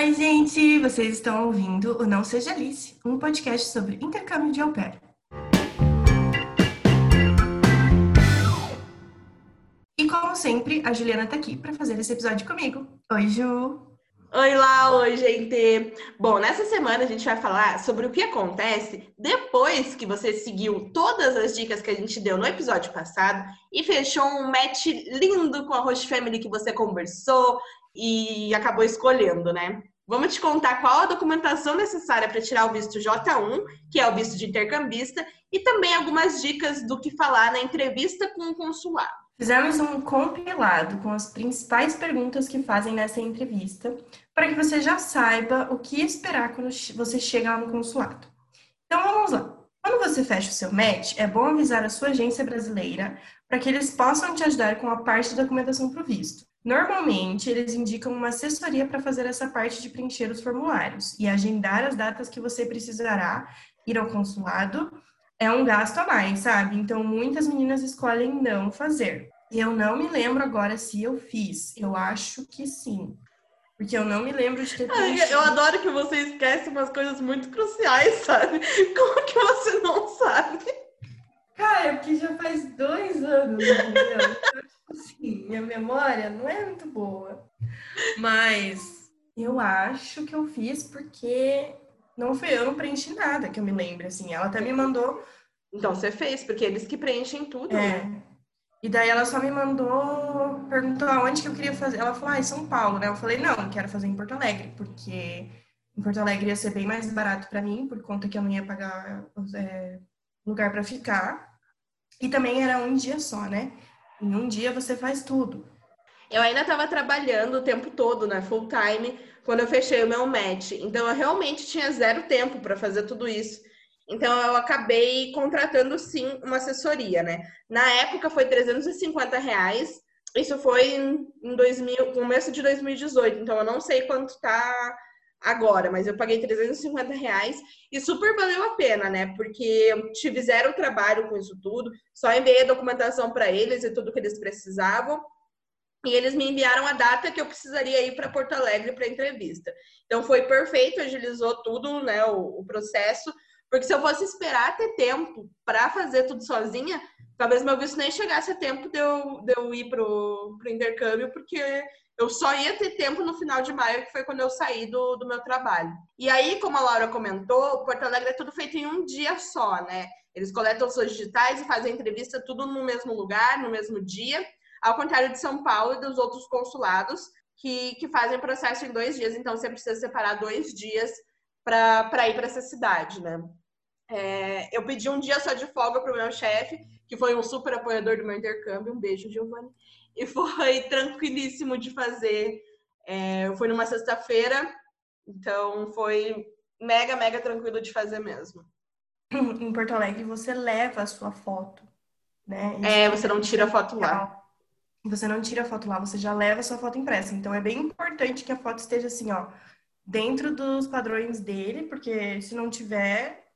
Oi, gente! Vocês estão ouvindo o Não Seja Alice, um podcast sobre intercâmbio de au pair. E como sempre, a Juliana tá aqui para fazer esse episódio comigo. Oi, Ju! Oi lá, oi gente! Bom, nessa semana a gente vai falar sobre o que acontece depois que você seguiu todas as dicas que a gente deu no episódio passado e fechou um match lindo com a Host Family que você conversou e acabou escolhendo, né? Vamos te contar qual a documentação necessária para tirar o visto J1, que é o visto de intercambista, e também algumas dicas do que falar na entrevista com o consulado. Fizemos um compilado com as principais perguntas que fazem nessa entrevista, para que você já saiba o que esperar quando você chega lá no consulado. Então vamos lá. Quando você fecha o seu match, é bom avisar a sua agência brasileira para que eles possam te ajudar com a parte da documentação para o visto. Normalmente, eles indicam uma assessoria para fazer essa parte de preencher os formulários e agendar as datas que você precisará ir ao consulado é um gasto a mais, sabe? Então, muitas meninas escolhem não fazer. E eu não me lembro agora se eu fiz. Eu acho que sim. Porque eu não me lembro de ter Ai, Eu adoro que você esquece umas coisas muito cruciais, sabe? Como que você não sabe? Cara, é porque já faz dois anos, entendeu? Minha memória não é muito boa. Mas eu acho que eu fiz porque não foi eu, não preenchi nada que eu me lembre, assim. Ela até me mandou. Então você fez, porque eles que preenchem tudo, É. né? E daí ela só me mandou, perguntou aonde que eu queria fazer. Ela falou, ah, em São Paulo, né? Eu falei, não, quero fazer em Porto Alegre, porque em Porto Alegre ia ser bem mais barato para mim, por conta que eu não ia pagar é, lugar para ficar. E também era um dia só, né? Em um dia você faz tudo. Eu ainda estava trabalhando o tempo todo, né? Full time, quando eu fechei o meu match. Então eu realmente tinha zero tempo para fazer tudo isso. Então eu acabei contratando sim uma assessoria, né? Na época foi 350 reais. Isso foi em 2000, começo de 2018. Então eu não sei quanto tá agora, mas eu paguei 350 reais e super valeu a pena, né? Porque eu tive trabalho com isso tudo, só enviei a documentação para eles e tudo que eles precisavam. E eles me enviaram a data que eu precisaria ir para Porto Alegre para entrevista. Então foi perfeito, agilizou tudo, né, o, o processo. Porque se eu fosse esperar ter tempo para fazer tudo sozinha, talvez meu visto nem chegasse a tempo de eu, de eu ir pro, pro intercâmbio, porque eu só ia ter tempo no final de maio, que foi quando eu saí do, do meu trabalho. E aí, como a Laura comentou, Porto Alegre é tudo feito em um dia só, né? Eles coletam suas digitais e fazem entrevista tudo no mesmo lugar, no mesmo dia, ao contrário de São Paulo e dos outros consulados, que, que fazem processo em dois dias. Então, você precisa separar dois dias para ir para essa cidade, né? É, eu pedi um dia só de folga para o meu chefe, que foi um super apoiador do meu intercâmbio. Um beijo, Giovanni. E foi tranquilíssimo de fazer. É, foi numa sexta-feira, então foi mega, mega tranquilo de fazer mesmo. Em Porto Alegre você leva a sua foto, né? Isso É, você não tira a foto lá. Você não tira a foto lá, você já leva a sua foto impressa. Então é bem importante que a foto esteja assim, ó, dentro dos padrões dele, porque se não tiver,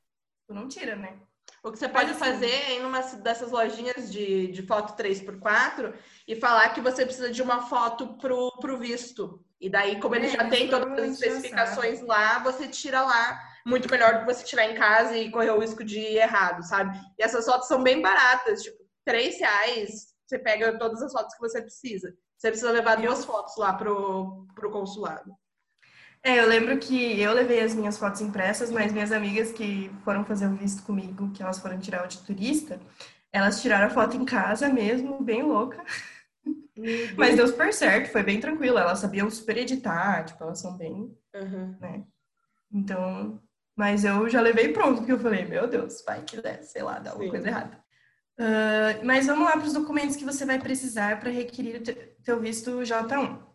tu não tira, né? O que você pode assim- fazer é ir numa dessas lojinhas de, de foto 3x4 e falar que você precisa de uma foto pro, pro visto. E daí, como ele É, já tem todas as provavelmente já especificações lá, você tira lá. Muito melhor do que você tirar em casa e correr o risco de ir errado, sabe? E essas fotos são bem baratas, tipo, 3 reais, você pega todas as fotos que você precisa. Você precisa levar duas fotos lá pro, pro consulado. É, eu lembro que eu levei as minhas fotos impressas, mas minhas amigas que foram fazer o visto comigo, que elas foram tirar o de turista, elas tiraram a foto em casa mesmo, bem louca. Mas deu super certo, foi bem tranquilo. Elas sabiam super editar, tipo, elas são bem, Uhum. né? Então, mas eu já levei pronto, porque eu falei, meu Deus, vai que der, sei lá, dá alguma Sim. coisa errada. Ah, mas vamos lá para os documentos que você vai precisar para requerir o te- teu visto J1.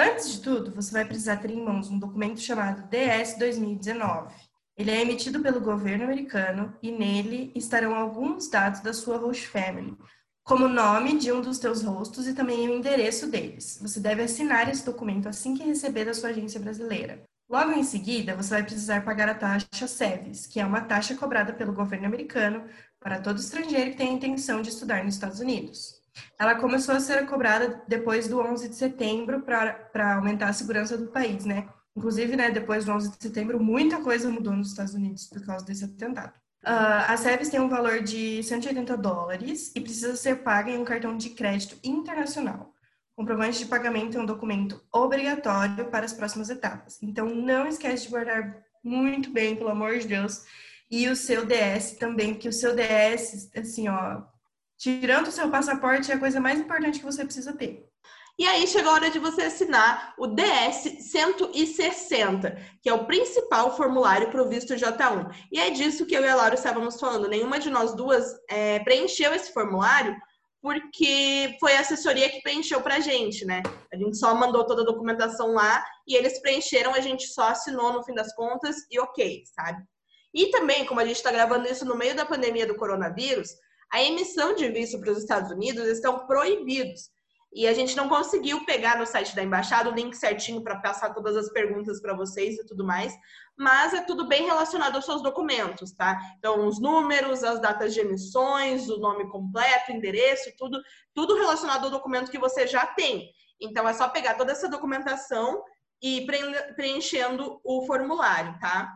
Antes de tudo, você vai precisar ter em mãos um documento chamado DS 2019. Ele é emitido pelo governo americano e nele estarão alguns dados da sua host family, como o nome de um dos teus rostos e também o endereço deles. Você deve assinar esse documento assim que receber da sua agência brasileira. Logo em seguida, você vai precisar pagar a taxa SEVES, que é uma taxa cobrada pelo governo americano para todo estrangeiro que tenha a intenção de estudar nos Estados Unidos. Ela começou a ser cobrada depois do 11 de setembro para aumentar a segurança do país, né? Inclusive, né, depois do 11 de setembro, muita coisa mudou nos Estados Unidos por causa desse atentado. Uh, a SEVES tem um valor de 180 dólares e precisa ser paga em um cartão de crédito internacional. Comprovante de pagamento é um documento obrigatório para as próximas etapas. Então, não esquece de guardar muito bem, pelo amor de Deus. E o seu DS também, porque o seu DS, assim, ó, tirando o seu passaporte, é a coisa mais importante que você precisa ter. E aí chegou a hora de você assinar o DS 160, que é o principal formulário para o visto J1. E é disso que eu e a Laura estávamos falando. Nenhuma de nós duas é, preencheu esse formulário porque foi a assessoria que preencheu para a gente, né? A gente só mandou toda a documentação lá e eles preencheram, a gente só assinou no fim das contas e ok, sabe? E também, como a gente está gravando isso no meio da pandemia do coronavírus, a emissão de visto para os Estados Unidos estão proibidos. E a gente não conseguiu pegar no site da embaixada o link certinho para passar todas as perguntas para vocês e tudo mais, mas é tudo bem relacionado aos seus documentos, tá? Então, os números, as datas de emissões, o nome completo, endereço, tudo, tudo relacionado ao documento que você já tem. Então, é só pegar toda essa documentação e preenchendo o formulário, tá?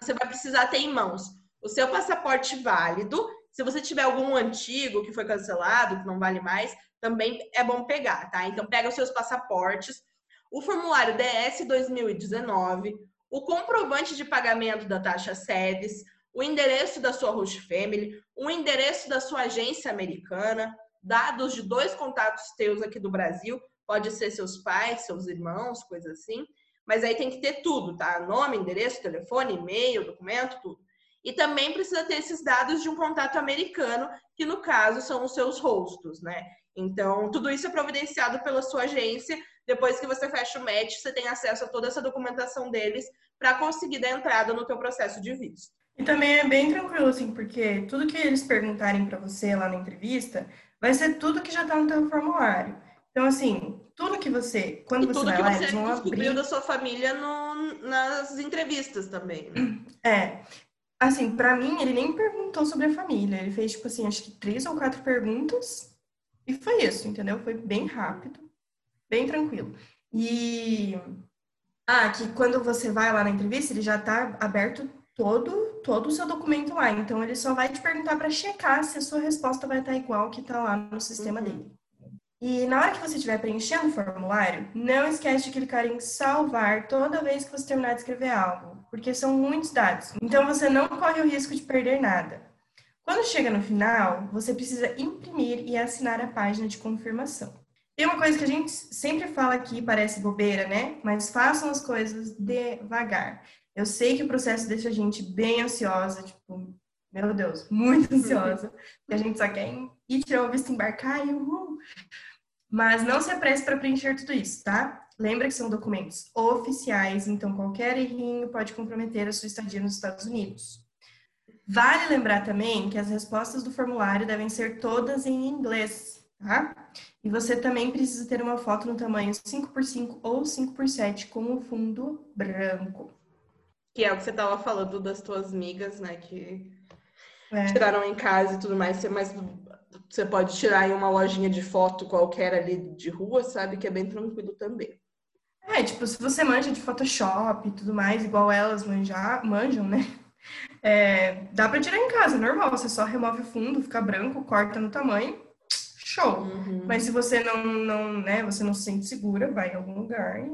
Você vai precisar ter em mãos o seu passaporte válido. Se você tiver algum antigo que foi cancelado, que não vale mais, também é bom pegar, tá? Então, pega os seus passaportes, o formulário DS 2019, o comprovante de pagamento da taxa SEDES, o endereço da sua host family, o endereço da sua agência americana, dados de dois contatos teus aqui do Brasil, pode ser seus pais, seus irmãos, coisa assim, mas aí tem que ter tudo, tá? Nome, endereço, telefone, e-mail, documento, tudo. E também precisa ter esses dados de um contato americano, que no caso são os seus rostos, né? Então, tudo isso é providenciado pela sua agência. Depois que você fecha o match, você tem acesso a toda essa documentação deles para conseguir dar entrada no teu processo de visto. E também é bem tranquilo, assim, porque tudo que eles perguntarem para você lá na entrevista vai ser tudo que já está no teu formulário. Então, assim, tudo que você, quando e você vai lá, eles vão abrir... da sua família no, nas entrevistas também. Né? É. Assim, para mim, ele nem perguntou sobre a família. Ele fez, tipo assim, acho que três ou quatro perguntas e foi isso, entendeu? Foi bem rápido, bem tranquilo. E ah, que quando você vai lá na entrevista, ele já está aberto todo todo o seu documento lá. Então ele só vai te perguntar para checar se a sua resposta vai estar igual que está lá no sistema uhum. dele. E na hora que você estiver preenchendo o formulário, não esquece de clicar em salvar toda vez que você terminar de escrever algo, porque são muitos dados. Então você não corre o risco de perder nada. Quando chega no final, você precisa imprimir e assinar a página de confirmação. Tem uma coisa que a gente sempre fala aqui, parece bobeira, né? Mas façam as coisas devagar. Eu sei que o processo deixa a gente bem ansiosa, tipo, meu Deus, muito ansiosa. Porque a gente só quer ir tirar o visto, embarcar e uhul. Mas não se apresse para preencher tudo isso, tá? Lembra que são documentos oficiais, então qualquer errinho pode comprometer a sua estadia nos Estados Unidos. Vale lembrar também que as respostas do formulário devem ser todas em inglês, tá? E você também precisa ter uma foto no tamanho 5x5 ou 5x7 com o fundo branco. Que é o que você estava falando das tuas amigas, né? Que é. tiraram em casa e tudo mais, mas você pode tirar em uma lojinha de foto qualquer ali de rua, sabe? Que é bem tranquilo também. É, tipo, se você manja de Photoshop e tudo mais, igual elas manjar, manjam, né? É, dá para tirar em casa, normal. Você só remove o fundo, fica branco, corta no tamanho, show. Uhum. Mas se você não, não, né, você não se sente segura, vai em algum lugar. E...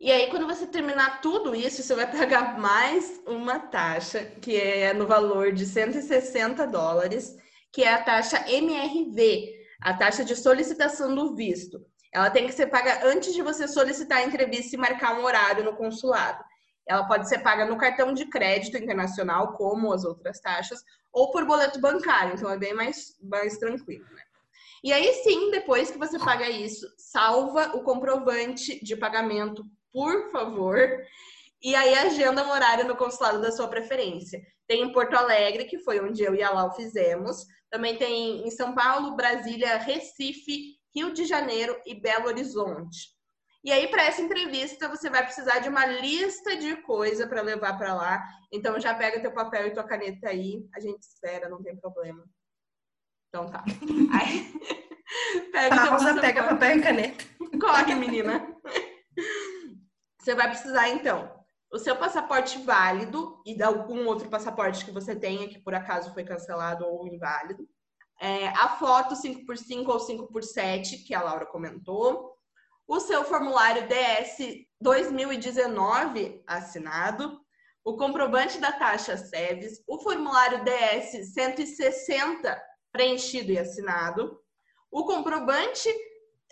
e aí, quando você terminar tudo isso, você vai pagar mais uma taxa, que é no valor de 160 dólares, que é a taxa MRV, a taxa de solicitação do visto. Ela tem que ser paga antes de você solicitar a entrevista e marcar um horário no consulado. Ela pode ser paga no cartão de crédito internacional, como as outras taxas, ou por boleto bancário, então é bem mais, mais tranquilo, né? E aí sim, depois que você paga isso, salva o comprovante de pagamento, por favor, e aí agenda um horário no consulado da sua preferência. Tem em Porto Alegre, que foi onde eu e a Lau fizemos. Também tem em São Paulo, Brasília, Recife, Rio de Janeiro e Belo Horizonte. E aí, para essa entrevista, você vai precisar de uma lista de coisa para levar para lá. Então, já pega teu papel e tua caneta aí. A gente espera, não tem problema. Então tá. Aí, Pega Pausa, pega papel e caneta. Corre, menina. Você vai precisar, então, o seu passaporte válido e de algum outro passaporte que você tenha, que por acaso foi cancelado ou inválido. É, a foto 5x5 ou 5x7, que a Laura comentou. O seu formulário DS 2019 assinado. O comprovante da taxa SEVES. O formulário DS 160 preenchido e assinado. O comprovante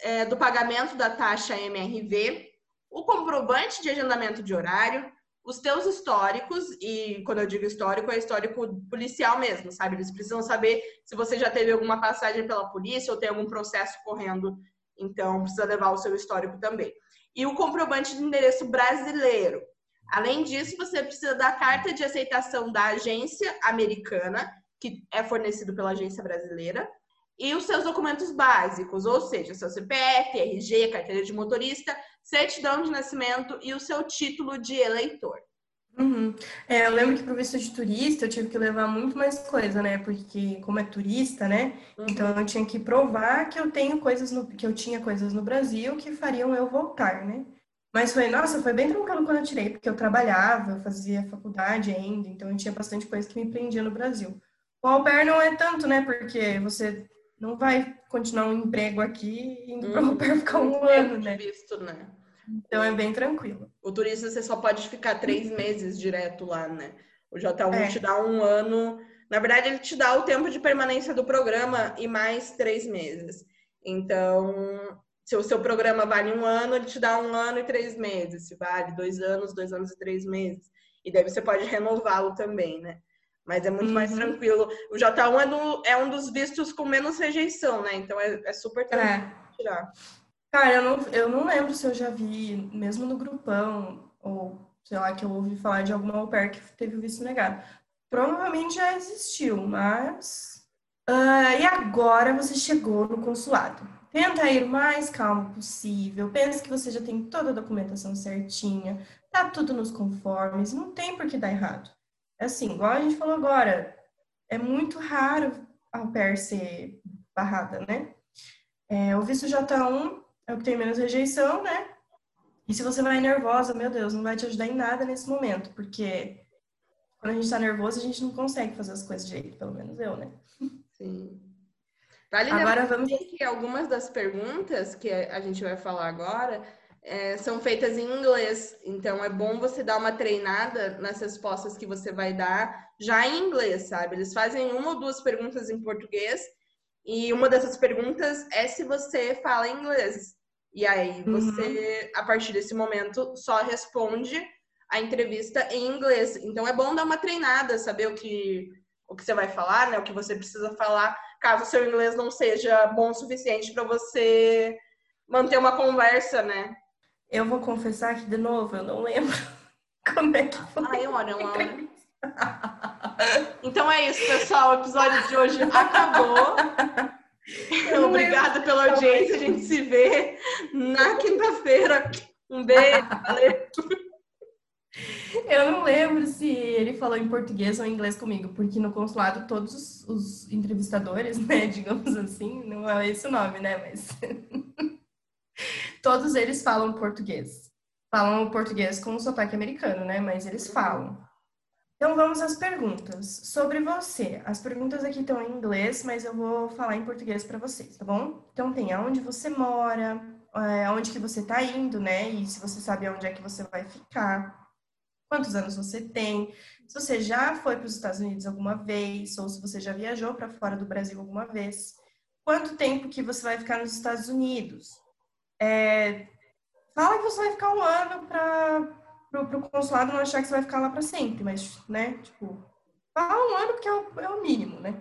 é, do pagamento da taxa MRV o comprovante de agendamento de horário, os teus históricos, e quando eu digo histórico, é histórico policial mesmo, sabe? Eles precisam saber se você já teve alguma passagem pela polícia ou tem algum processo correndo, então precisa levar o seu histórico também. E o comprovante de endereço brasileiro. Além disso, você precisa da carta de aceitação da agência americana, que é fornecido pela agência brasileira, e os seus documentos básicos, ou seja, seu CPF, RG, carteira de motorista, certidão de nascimento e o seu título de eleitor. Uhum. É, eu lembro que para o visto de turista eu tive que levar muito mais coisa, né? Porque como é turista, né? Uhum. Então eu tinha que provar que eu tenho coisas no, que eu tinha coisas no Brasil que fariam eu voltar, né? Mas foi, nossa, foi bem tranquilo quando eu tirei, porque eu trabalhava, eu fazia faculdade ainda, então eu tinha bastante coisa que me prendia no Brasil. O au pair não é tanto, né? Porque você não vai continuar um emprego aqui indo para o pair ficar um ano, né? Visto, né? Então é bem tranquilo. O turista você só pode ficar três meses direto lá, né? O J1 é. te dá um ano. Na verdade, ele te dá o tempo de permanência do programa e mais três meses. Então, se o seu programa vale um ano, ele te dá um ano e três meses. Se vale dois anos, dois anos e três meses. E daí você pode renová-lo também, né? Mas é muito uhum. mais tranquilo. O J1 é, do, é, um dos vistos com menos rejeição, né? Então é, é super tranquilo é. tirar. Cara, eu não, eu não lembro se eu já vi, mesmo no grupão, ou sei lá, que eu ouvi falar de alguma au pair que teve o visto negado. Provavelmente já existiu, mas. Uh, e agora você chegou no consulado. Tenta ir o mais calmo possível. Pensa que você já tem toda a documentação certinha, tá tudo nos conformes, não tem por que dar errado. É assim, igual a gente falou agora, é muito raro a pair ser barrada, né? É, o visto J1 é o que tem menos rejeição, né? E se você vai nervosa, meu Deus, não vai te ajudar em nada nesse momento, porque quando a gente tá nervoso, a gente não consegue fazer as coisas direito, pelo menos eu, né? Sim. Vale agora vamos que algumas das perguntas que a gente vai falar agora é, são feitas em inglês. Então é bom você dar uma treinada nas respostas que você vai dar já em inglês, sabe? Eles fazem uma ou duas perguntas em português e uma dessas perguntas é se você fala inglês. E aí você, uhum. a partir desse momento, só responde a entrevista em inglês. Então é bom dar uma treinada, saber o que o que você vai falar, né? O que você precisa falar, caso o seu inglês não seja bom o suficiente para você manter uma conversa, né? Eu vou confessar que de novo, eu não lembro como é que foi. Ai, olha, Laura. Então é isso, pessoal. O episódio de hoje acabou. Obrigada pela audiência. A gente se vê na quinta-feira. Um beijo. Valeu. Eu não lembro se ele falou em português ou em inglês comigo, porque no consulado todos os, os entrevistadores, né, digamos assim, não é esse o nome, né, mas todos eles falam português. Falam português com o sotaque americano, né, mas eles falam. Então vamos às perguntas. Sobre você. As perguntas aqui estão em inglês, mas eu vou falar em português para vocês, tá bom? Então tem aonde você mora, é, aonde que você está indo, né? E se você sabe aonde é que você vai ficar, quantos anos você tem, se você já foi para os Estados Unidos alguma vez, ou se você já viajou para fora do Brasil alguma vez, quanto tempo que você vai ficar nos Estados Unidos. É, fala que você vai ficar um ano para pro, pro consulado não achar que você vai ficar lá para sempre, mas, né, tipo, fala um ano porque é o, é o mínimo, né?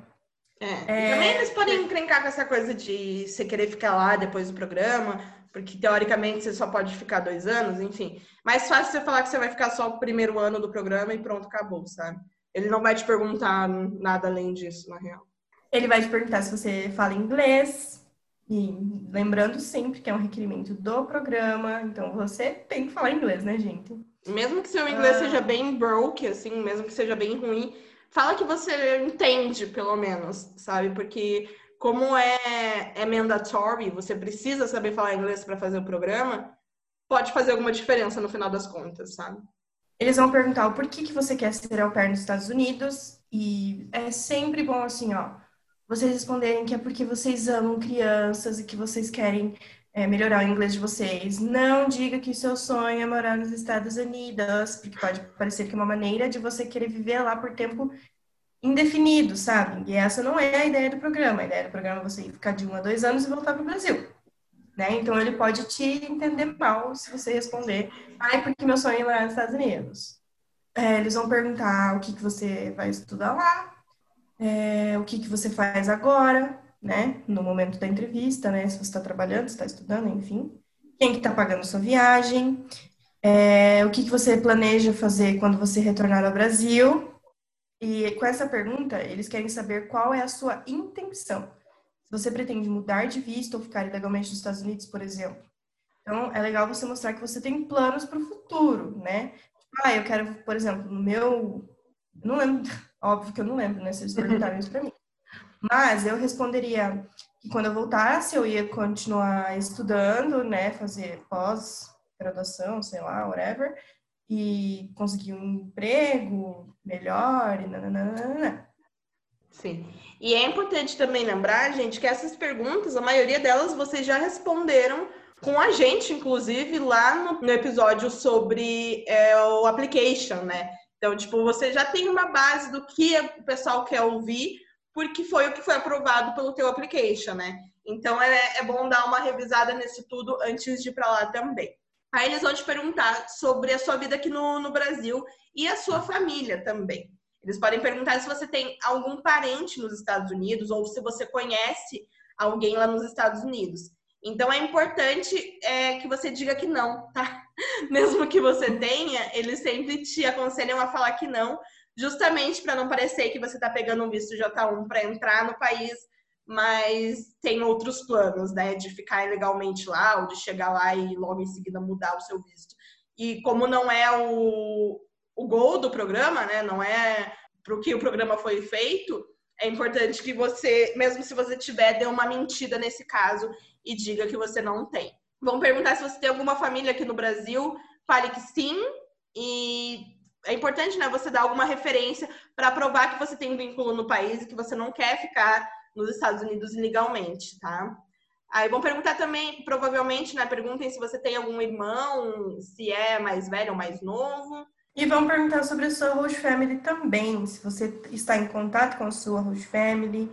É. é. Também eles podem encrencar com essa coisa de você querer ficar lá depois do programa, porque teoricamente você só pode ficar dois anos, enfim. Mais fácil você falar que você vai ficar só o primeiro ano do programa e pronto, acabou, sabe? Ele não vai te perguntar nada além disso, na real. Ele vai te perguntar se você fala inglês, e lembrando sempre que é um requerimento do programa, então você tem que falar inglês, né, gente? Mesmo que seu inglês ah. seja bem broke, assim, mesmo que seja bem ruim, fala que você entende, pelo menos, sabe? Porque como é, é mandatory, você precisa saber falar inglês para fazer o programa, pode fazer alguma diferença no final das contas, sabe? Eles vão perguntar o porquê que você quer ser au pair nos Estados Unidos e é sempre bom assim, ó, vocês responderem que é porque vocês amam crianças e que vocês querem é, melhorar o inglês de vocês. Não diga que seu sonho é morar nos Estados Unidos, porque pode parecer que é uma maneira de você querer viver lá por tempo indefinido, sabe? E essa não é a ideia do programa. A ideia do programa é você ficar de um a dois anos e voltar para o Brasil. Né? Então ele pode te entender mal se você responder, ai, porque meu sonho é morar nos Estados Unidos. É, eles vão perguntar o que, que você vai estudar lá, é, o que, que você faz agora, né? No momento da entrevista, né? Se você está trabalhando, está estudando, enfim. Quem que está pagando sua viagem, é, o que, que você planeja fazer quando você retornar ao Brasil. E com essa pergunta, eles querem saber qual é a sua intenção. Se você pretende mudar de visto ou ficar ilegalmente nos Estados Unidos, por exemplo. Então, é legal você mostrar que você tem planos para o futuro, né? Ah, eu quero, por exemplo, no meu. Não lembro, óbvio que eu não lembro, né? Se eles perguntaram isso para mim. Mas eu responderia que quando eu voltasse, eu ia continuar estudando, né? Fazer pós-graduação, sei lá, whatever. E conseguir um emprego melhor e nananana. Sim. E é importante também lembrar, gente, que essas perguntas, a maioria delas vocês já responderam com a gente, inclusive, lá no, no episódio sobre é, o application, né? Então, tipo, você já tem uma base do que o pessoal quer ouvir, porque foi o que foi aprovado pelo teu application, né? Então, é, é bom dar uma revisada nesse tudo antes de ir para lá também. Aí eles vão te perguntar sobre a sua vida aqui no, no Brasil e a sua família também. Eles podem perguntar se você tem algum parente nos Estados Unidos ou se você conhece alguém lá nos Estados Unidos. Então é importante é, que você diga que não, tá? Mesmo que você tenha, eles sempre te aconselham a falar que não, justamente para não parecer que você está pegando um visto J1 para entrar no país, mas tem outros planos, né? De ficar ilegalmente lá ou de chegar lá e logo em seguida mudar o seu visto. E como não é o, o gol do programa, né? Não é para o que o programa foi feito. É importante que você, mesmo se você tiver, dê uma mentira nesse caso e diga que você não tem. Vão perguntar se você tem alguma família aqui no Brasil, fale que sim. E é importante, né, você dar alguma referência para provar que você tem um vínculo no país e que você não quer ficar nos Estados Unidos ilegalmente, tá? Aí vão perguntar também, provavelmente, né, perguntem se você tem algum irmão, se é mais velho ou mais novo. E vão perguntar sobre a sua host family também, se você está em contato com a sua host family.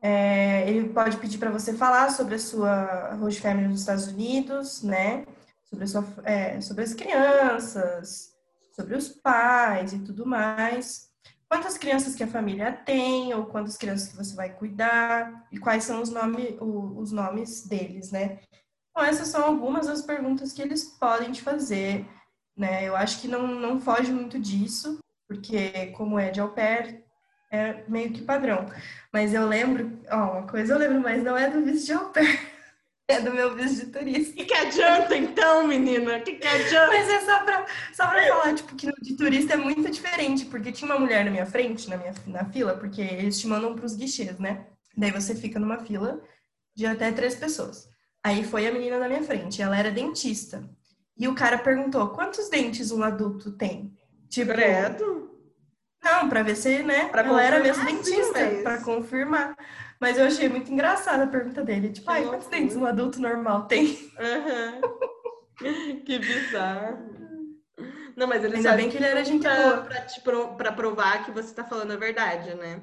É, ele pode pedir para você falar sobre a sua host family nos Estados Unidos, né? Sobre, sua, é, sobre as crianças, sobre os pais e tudo mais. Quantas crianças que a família tem, ou quantas crianças que você vai cuidar, e quais são os, nome, os nomes deles, né? Então, essas são algumas das perguntas que eles podem te fazer né? Eu acho que não, não foge muito disso, porque como é de au pair, é meio que padrão. Mas eu lembro, ó, uma coisa eu lembro, mas não é do visto de au pair. É do meu visto de turista. O que, que adianta então, menina? O que, que adianta? Mas é só pra, só pra falar, tipo, que no de turista é muito diferente, porque tinha uma mulher na minha frente, na minha na fila, porque eles te mandam pros guichês, né? Daí você fica numa fila de até três pessoas. Aí foi a menina na minha frente, ela era dentista. E o cara perguntou: quantos dentes um adulto tem? Tipo, Credo. Não, para ver se, né? Pra ela era mesmo dentista, para confirmar. Mas eu achei muito engraçada a pergunta dele. Tipo, ai, quantos dentes um adulto normal tem? Uhum. que bizarro. Não, mas ele Ainda bem que ele era gente boa. Pra, te pra provar que você tá falando a verdade, né?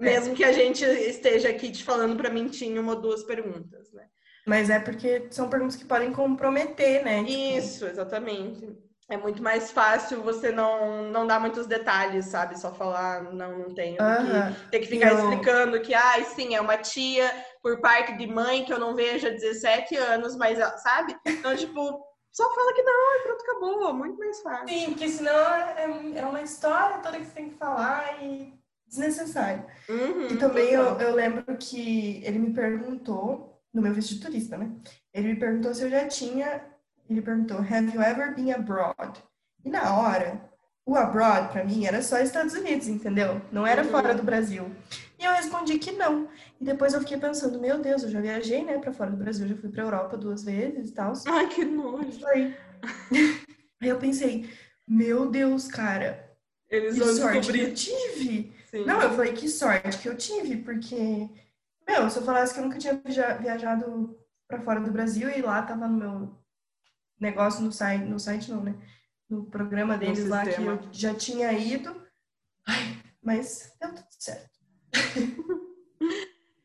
É. Mesmo que a gente esteja aqui te falando para mentir em uma ou duas perguntas, né? Mas é porque são perguntas que podem comprometer, né? Tipo... Isso, exatamente. É muito mais fácil você não, não dar muitos detalhes, sabe? Só falar, não, não tenho. Uh -huh. Ter que ficar eu... explicando que, ai, ah, sim, é uma tia por parte de mãe que eu não vejo há 17 anos, mas, sabe? Então, tipo, só fala que não e pronto, acabou. Muito mais fácil. Sim, porque senão é, é uma história toda que você tem que falar e desnecessário. Uhum, e também eu, eu lembro que ele me perguntou no meu visto de turista, né? Ele me perguntou se eu já tinha. Ele perguntou: Have you ever been abroad? E na hora, o abroad para mim era só Estados Unidos, entendeu? Não era uhum. fora do Brasil. E eu respondi que não. E depois eu fiquei pensando, meu Deus, eu já viajei, né, para fora do Brasil, já fui para Europa duas vezes e tal. Ai, que nojo. Aí eu pensei, meu Deus, cara, Eles que sorte descobrir. que eu tive. Sim. Não, eu falei, que sorte que eu tive, porque, meu, se eu falasse que eu nunca tinha via- viajado para fora do Brasil e lá tava no meu negócio no site, no site não, né? No programa deles lá que eu já tinha ido. Ai, mas deu tudo certo.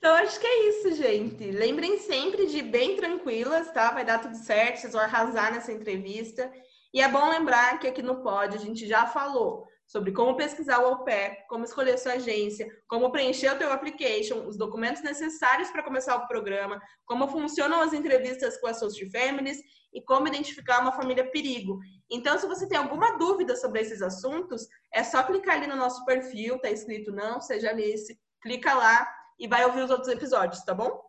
Então, acho que é isso, gente. Lembrem sempre de ir bem tranquilas, tá? Vai dar tudo certo, vocês vão arrasar nessa entrevista. E é bom lembrar que aqui no Pod a gente já falou sobre como pesquisar o au como escolher sua agência, como preencher o teu application, os documentos necessários para começar o programa, como funcionam as entrevistas com as Social Families e como identificar uma família perigo. Então, se você tem alguma dúvida sobre esses assuntos, é só clicar ali no nosso perfil, tá escrito não, seja nesse, clica lá e vai ouvir os outros episódios, tá bom?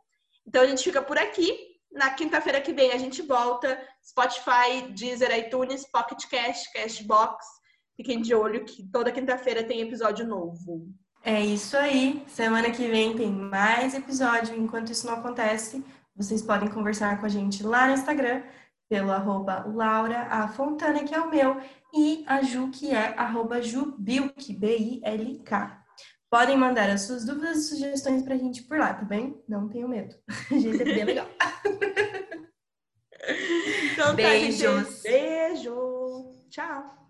Então a gente fica por aqui. Na quinta-feira que vem a gente volta. Spotify, Deezer, iTunes, Pocket Cast, Cashbox. Fiquem de olho que toda quinta-feira tem episódio novo. É isso aí. Semana que vem tem mais episódio. Enquanto isso não acontece, vocês podem conversar com a gente lá no Instagram, pelo arroba Laura A. Fontana, que é o meu, e a Ju, que é arroba Jubilk, B-I-L-K. Podem mandar as suas dúvidas e sugestões pra gente por lá, tá bem? Não tenham medo. A gente é bem legal. Então, Beijos. tá, gente. Beijo. Tchau.